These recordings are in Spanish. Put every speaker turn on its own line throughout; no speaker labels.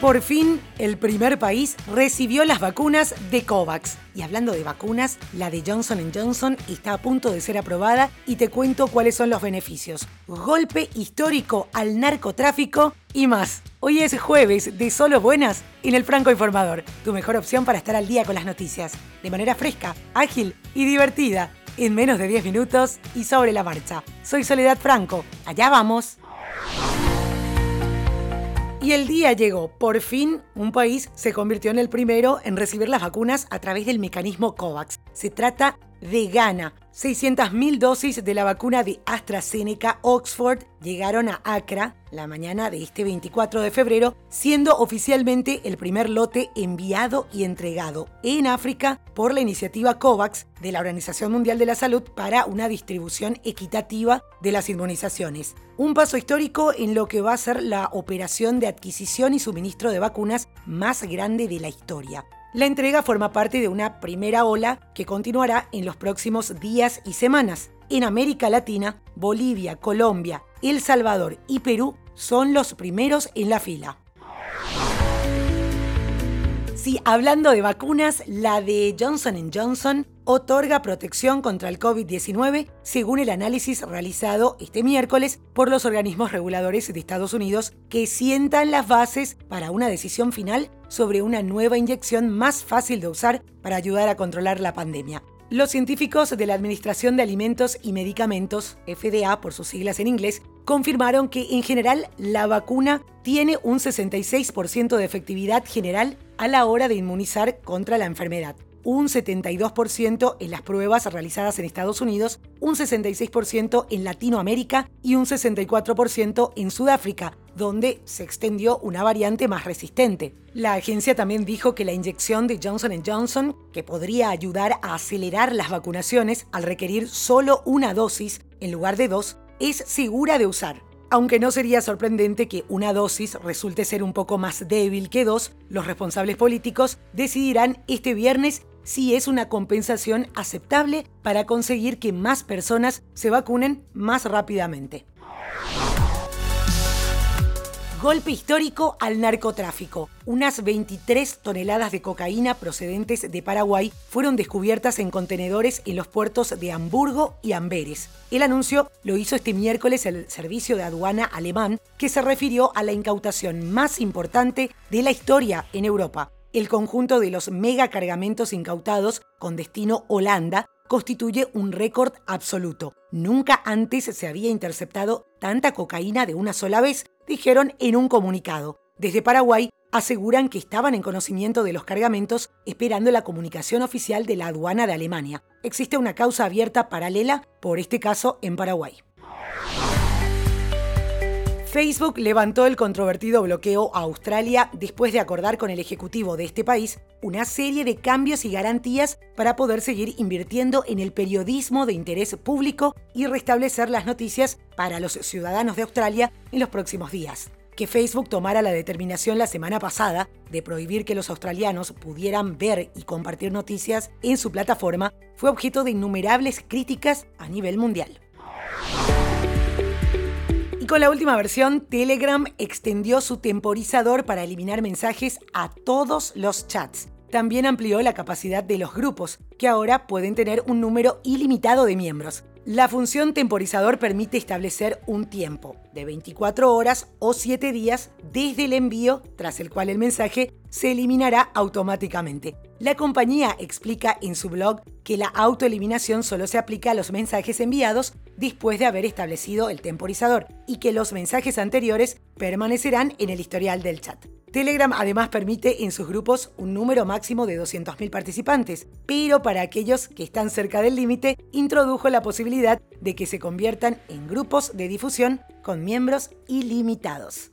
Por fin, el primer país recibió las vacunas de COVAX. Y hablando de vacunas, la de Johnson Johnson está a punto de ser aprobada y te cuento cuáles son los beneficios. Golpe histórico al narcotráfico y más. Hoy es jueves de Solo Buenas en el Franco Informador, tu mejor opción para estar al día con las noticias, de manera fresca, ágil y divertida, en menos de 10 minutos y sobre la marcha. Soy Soledad Franco, allá vamos. Y el día llegó. Por fin, un país se convirtió en el primero en recibir las vacunas a través del mecanismo COVAX. Se trata de Ghana. 600.000 dosis de la vacuna de AstraZeneca Oxford llegaron a Accra la mañana de este 24 de febrero, siendo oficialmente el primer lote enviado y entregado en África por la iniciativa COVAX de la Organización Mundial de la Salud para una distribución equitativa de las inmunizaciones. Un paso histórico en lo que va a ser la operación de adquisición y suministro de vacunas más grande de la historia. La entrega forma parte de una primera ola que continuará en los próximos días y semanas. En América Latina, Bolivia, Colombia, El Salvador y Perú son los primeros en la fila. Sí, hablando de vacunas, la de Johnson Johnson otorga protección contra el COVID-19 según el análisis realizado este miércoles por los organismos reguladores de Estados Unidos que sientan las bases para una decisión final sobre una nueva inyección más fácil de usar para ayudar a controlar la pandemia. Los científicos de la Administración de Alimentos y Medicamentos, FDA por sus siglas en inglés, confirmaron que en general la vacuna tiene un 66% de efectividad general a la hora de inmunizar contra la enfermedad. Un 72% en las pruebas realizadas en Estados Unidos, un 66% en Latinoamérica y un 64% en Sudáfrica, donde se extendió una variante más resistente. La agencia también dijo que la inyección de Johnson Johnson, que podría ayudar a acelerar las vacunaciones al requerir solo una dosis en lugar de dos, es segura de usar. Aunque no sería sorprendente que una dosis resulte ser un poco más débil que dos, los responsables políticos decidirán este viernes si es una compensación aceptable para conseguir que más personas se vacunen más rápidamente. Golpe histórico al narcotráfico. Unas 23 toneladas de cocaína procedentes de Paraguay fueron descubiertas en contenedores en los puertos de Hamburgo y Amberes. El anuncio lo hizo este miércoles el servicio de aduana alemán, que se refirió a la incautación más importante de la historia en Europa. El conjunto de los megacargamentos incautados con destino Holanda constituye un récord absoluto. Nunca antes se había interceptado tanta cocaína de una sola vez, dijeron en un comunicado. Desde Paraguay aseguran que estaban en conocimiento de los cargamentos esperando la comunicación oficial de la aduana de Alemania. Existe una causa abierta paralela por este caso en Paraguay. Facebook levantó el controvertido bloqueo a Australia después de acordar con el Ejecutivo de este país una serie de cambios y garantías para poder seguir invirtiendo en el periodismo de interés público y restablecer las noticias para los ciudadanos de Australia en los próximos días. Que Facebook tomara la determinación la semana pasada de prohibir que los australianos pudieran ver y compartir noticias en su plataforma fue objeto de innumerables críticas a nivel mundial con la última versión, Telegram extendió su temporizador para eliminar mensajes a todos los chats. También amplió la capacidad de los grupos, que ahora pueden tener un número ilimitado de miembros. La función temporizador permite establecer un tiempo de 24 horas o 7 días desde el envío, tras el cual el mensaje se eliminará automáticamente. La compañía explica en su blog que la autoeliminación solo se aplica a los mensajes enviados después de haber establecido el temporizador y que los mensajes anteriores permanecerán en el historial del chat. Telegram además permite en sus grupos un número máximo de 200.000 participantes, pero para aquellos que están cerca del límite, introdujo la posibilidad de que se conviertan en grupos de difusión con miembros ilimitados.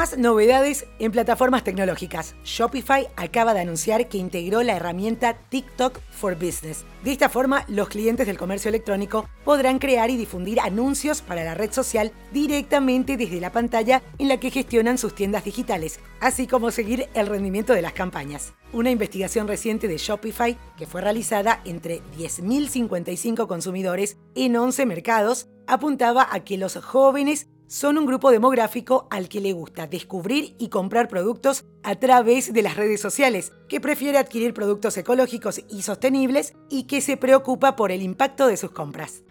Más novedades en plataformas tecnológicas. Shopify acaba de anunciar que integró la herramienta TikTok for Business. De esta forma, los clientes del comercio electrónico podrán crear y difundir anuncios para la red social directamente desde la pantalla en la que gestionan sus tiendas digitales, así como seguir el rendimiento de las campañas. Una investigación reciente de Shopify, que fue realizada entre 10.055 consumidores en 11 mercados, apuntaba a que los jóvenes son un grupo demográfico al que le gusta descubrir y comprar productos a través de las redes sociales, que prefiere adquirir productos ecológicos y sostenibles y que se preocupa por el impacto de sus compras.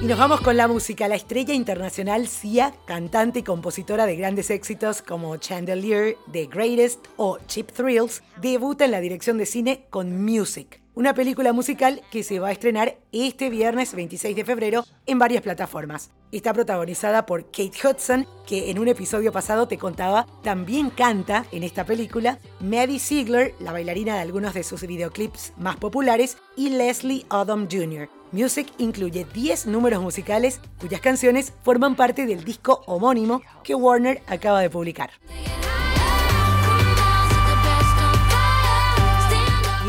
Y nos vamos con la música. La estrella internacional Sia, cantante y compositora de grandes éxitos como Chandelier, The Greatest o Cheap Thrills, debuta en la dirección de cine con Music, una película musical que se va a estrenar este viernes 26 de febrero en varias plataformas. Está protagonizada por Kate Hudson, que en un episodio pasado te contaba, también canta en esta película, Maddie Ziegler, la bailarina de algunos de sus videoclips más populares, y Leslie Odom Jr., Music incluye 10 números musicales cuyas canciones forman parte del disco homónimo que Warner acaba de publicar.